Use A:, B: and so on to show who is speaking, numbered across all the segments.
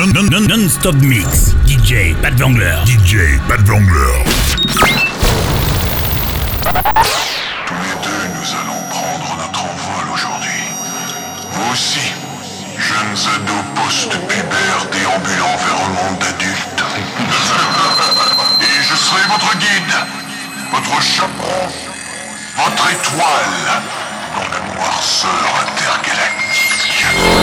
A: non, non, non, non-stop mix. DJ Pat Vangler. DJ Pat Vangler.
B: Tous les deux, nous allons prendre notre envol aujourd'hui. Vous aussi, jeunes ados post-pubères déambulant vers un monde d'adultes. Et je serai votre guide, votre chaperon, votre étoile dans la noirceur intergalactique.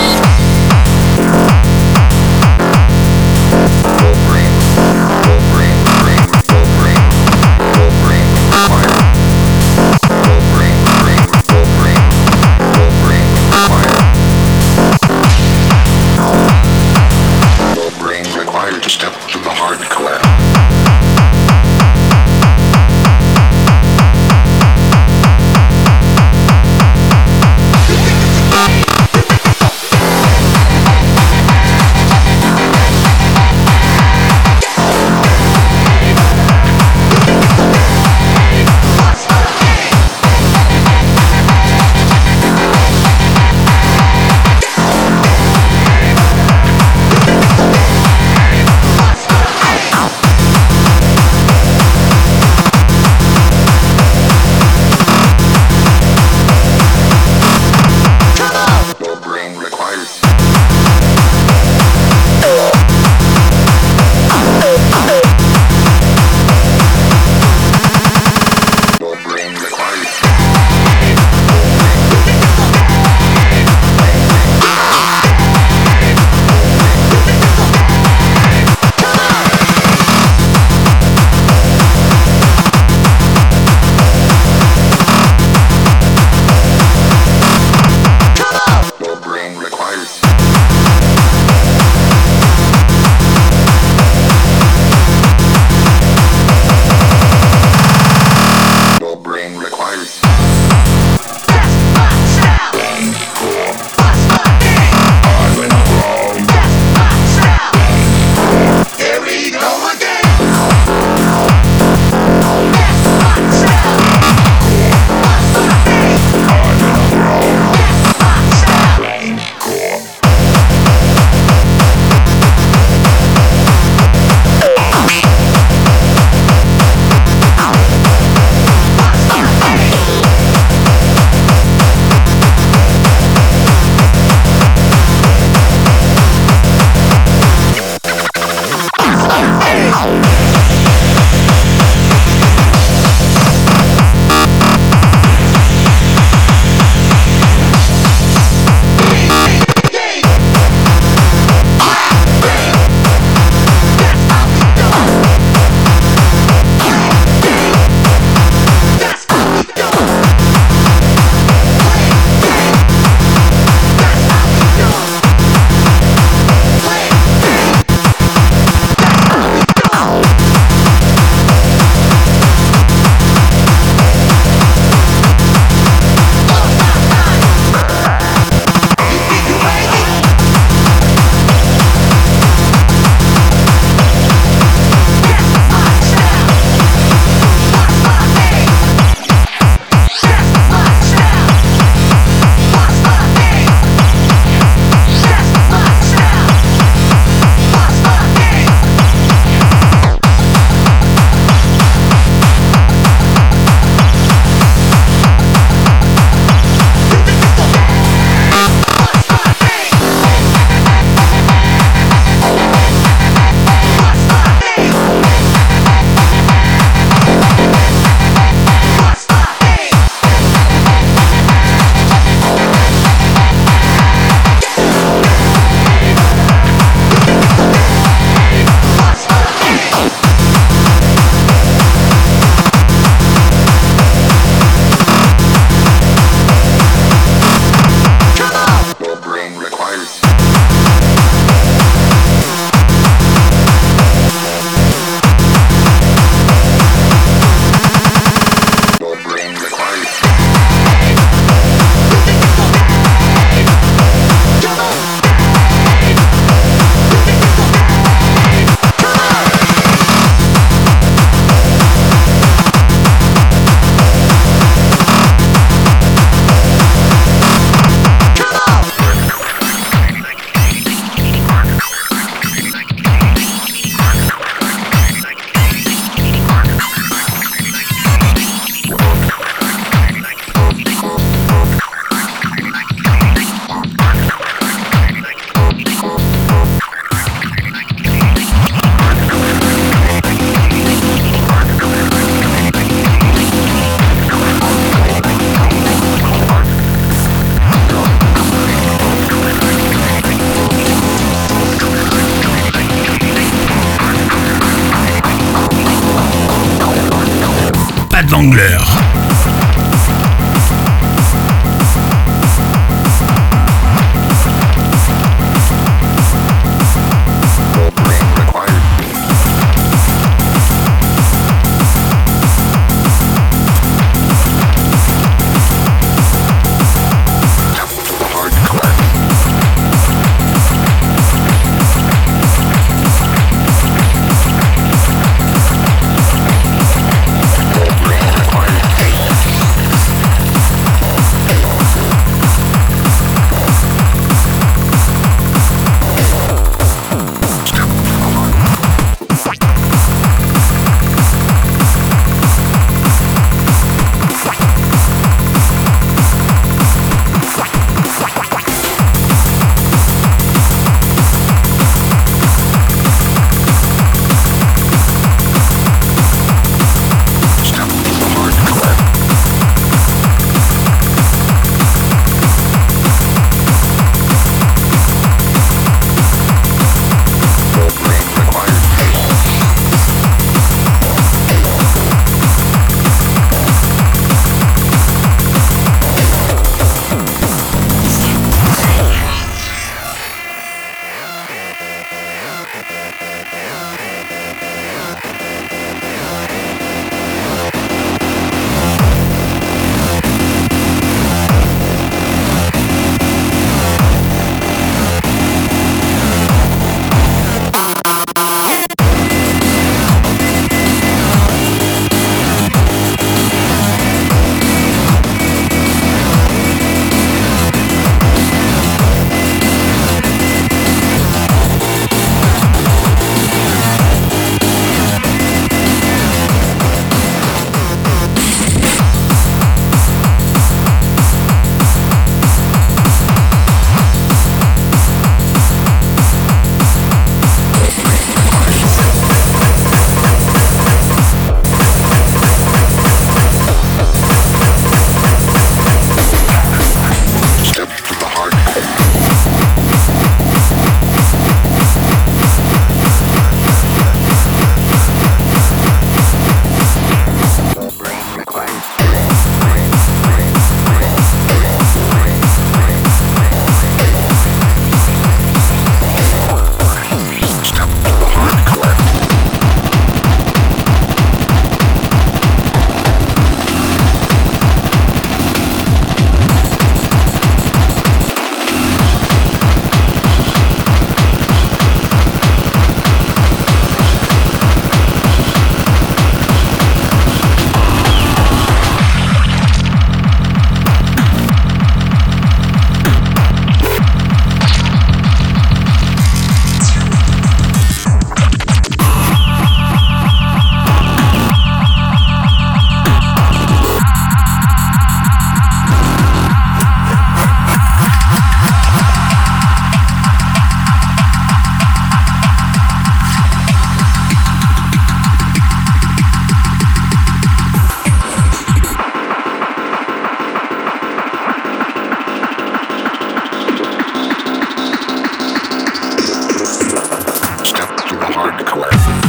A: Wangler.
C: Hard Classic.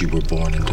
C: You were born into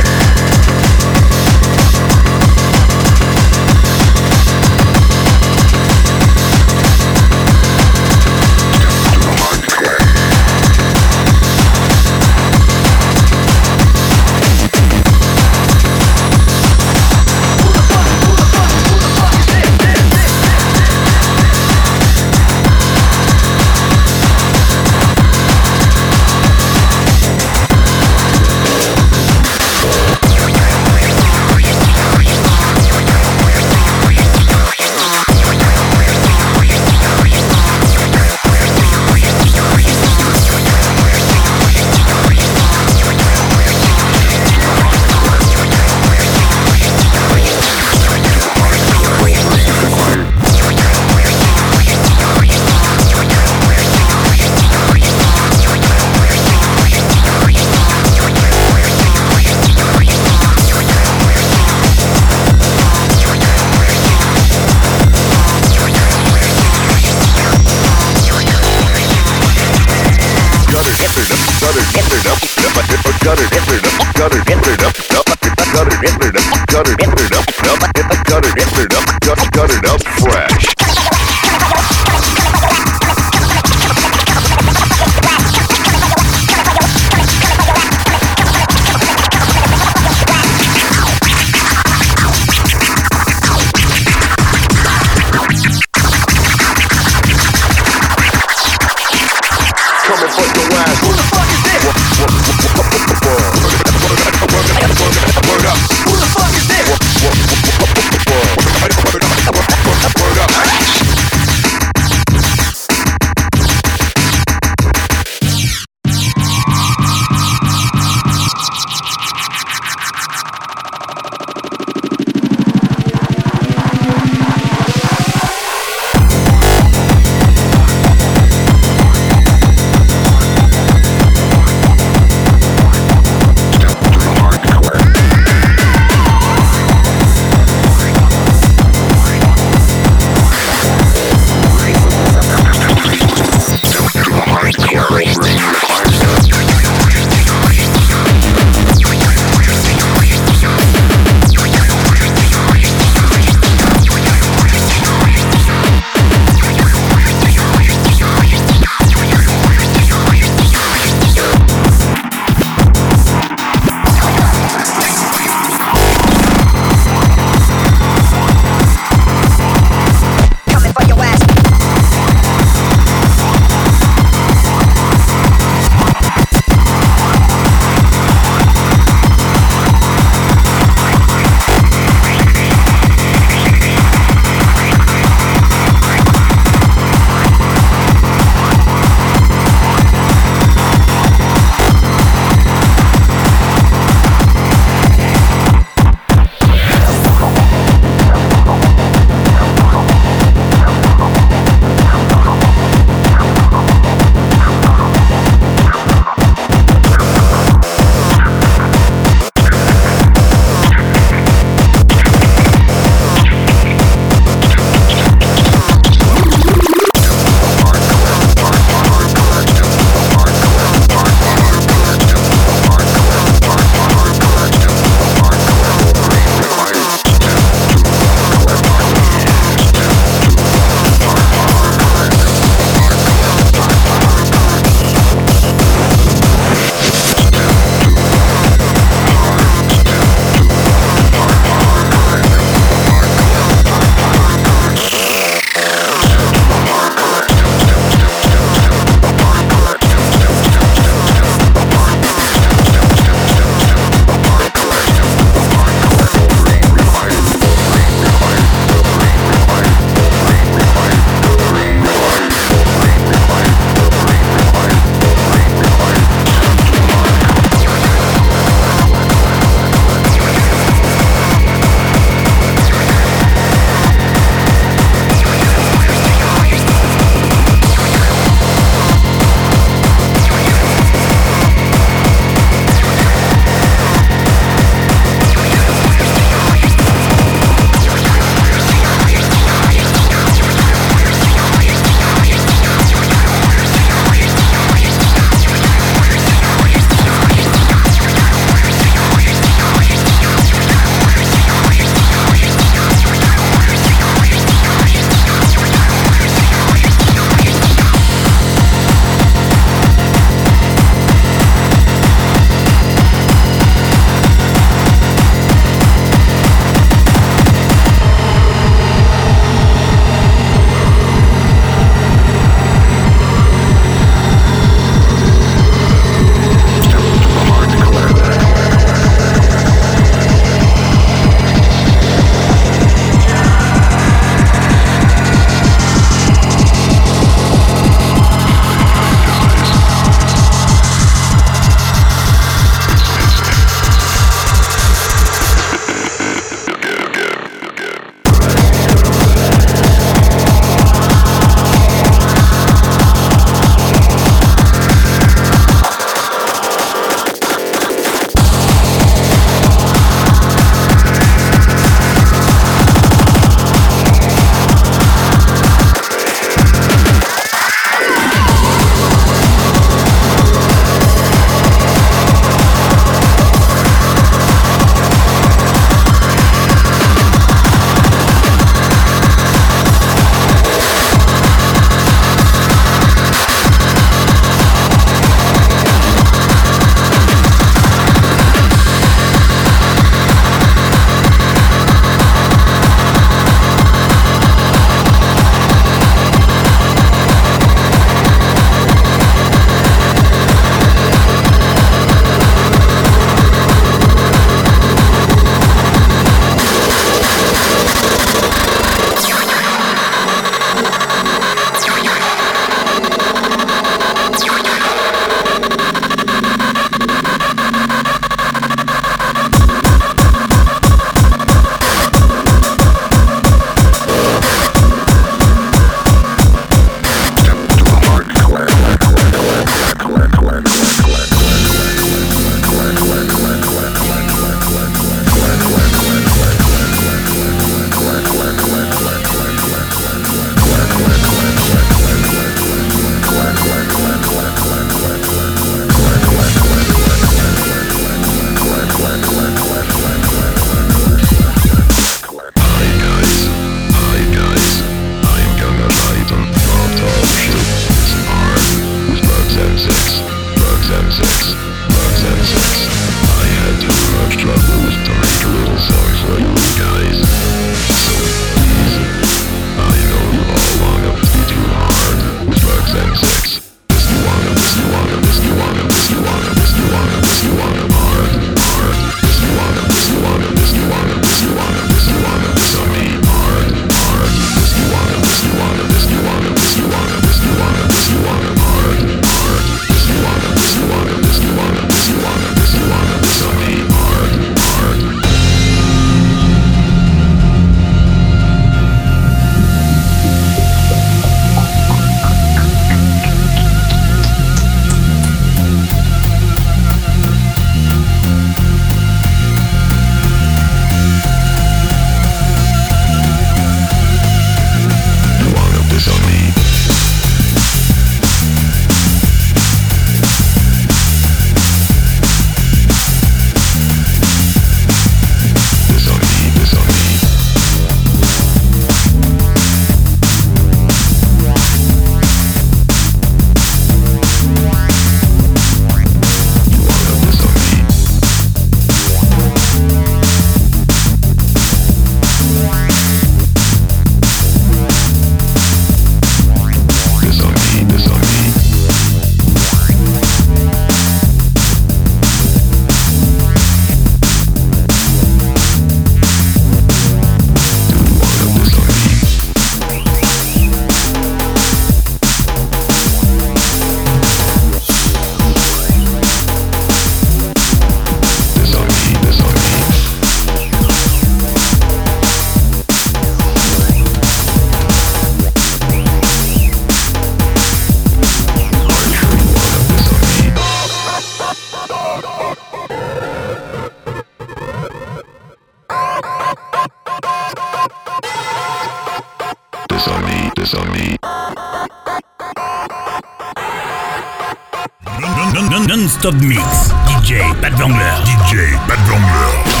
D: Non-stop mix. DJ Pat Vangler. DJ Pat Vangler.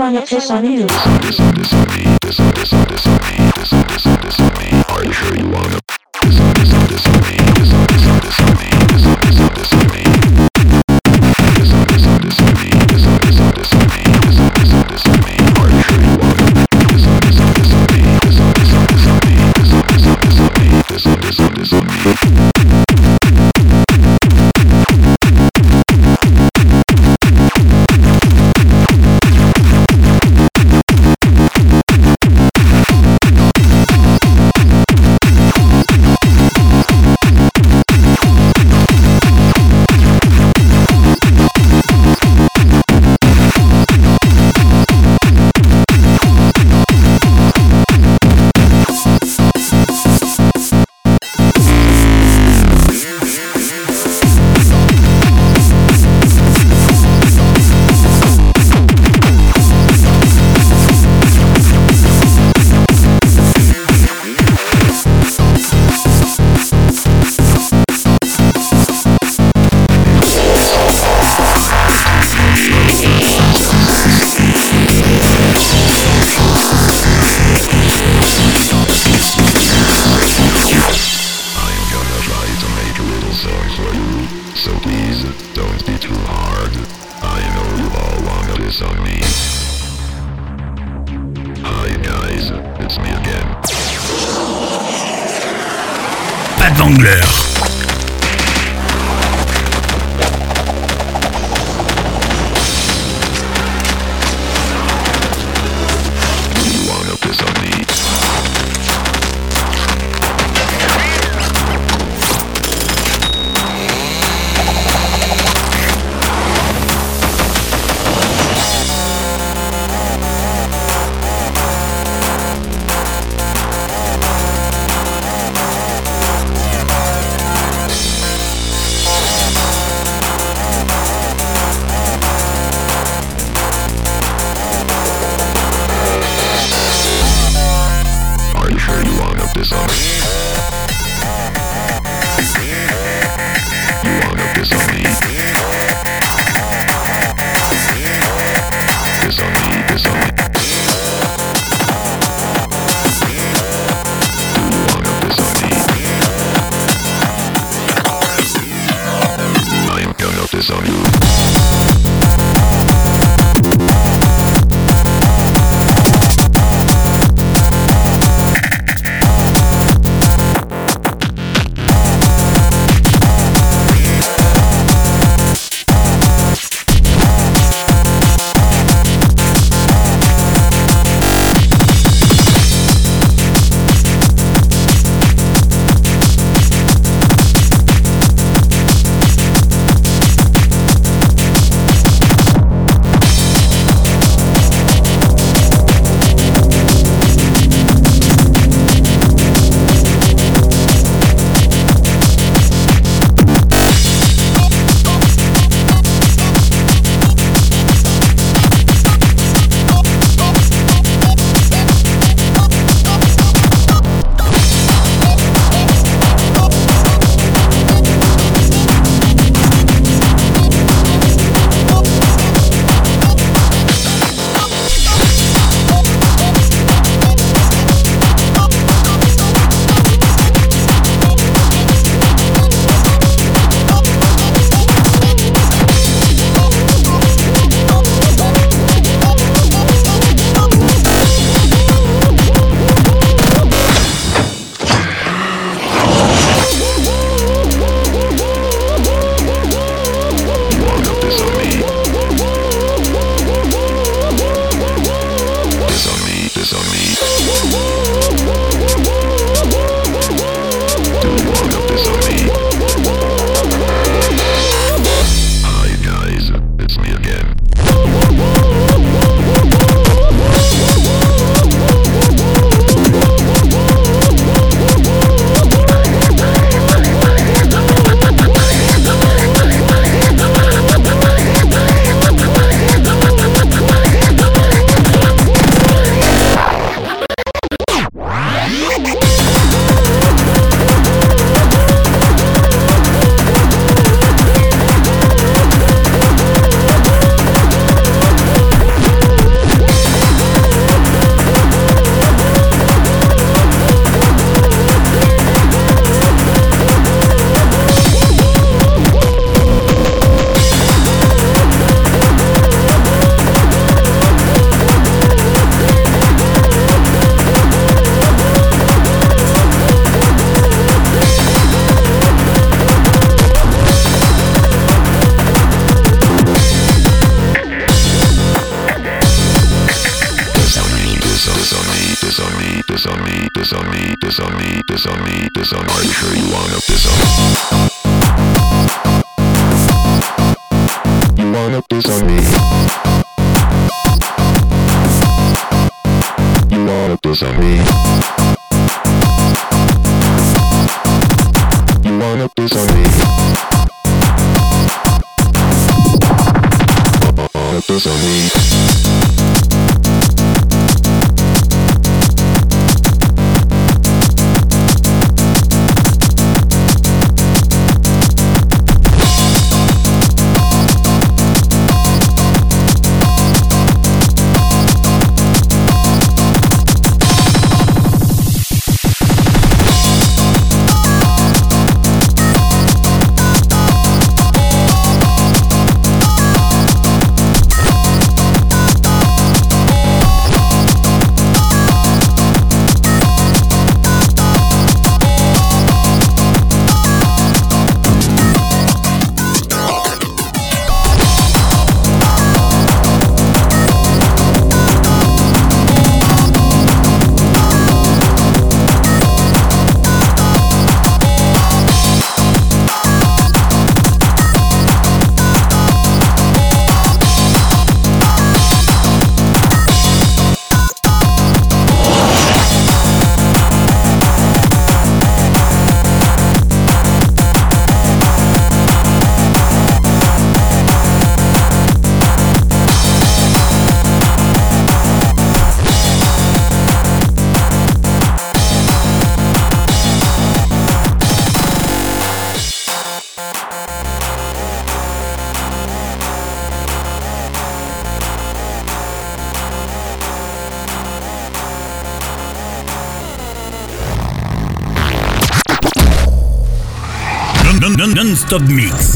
E: Solo hay acceso a.
A: It's
D: a.
A: Non-stop mix.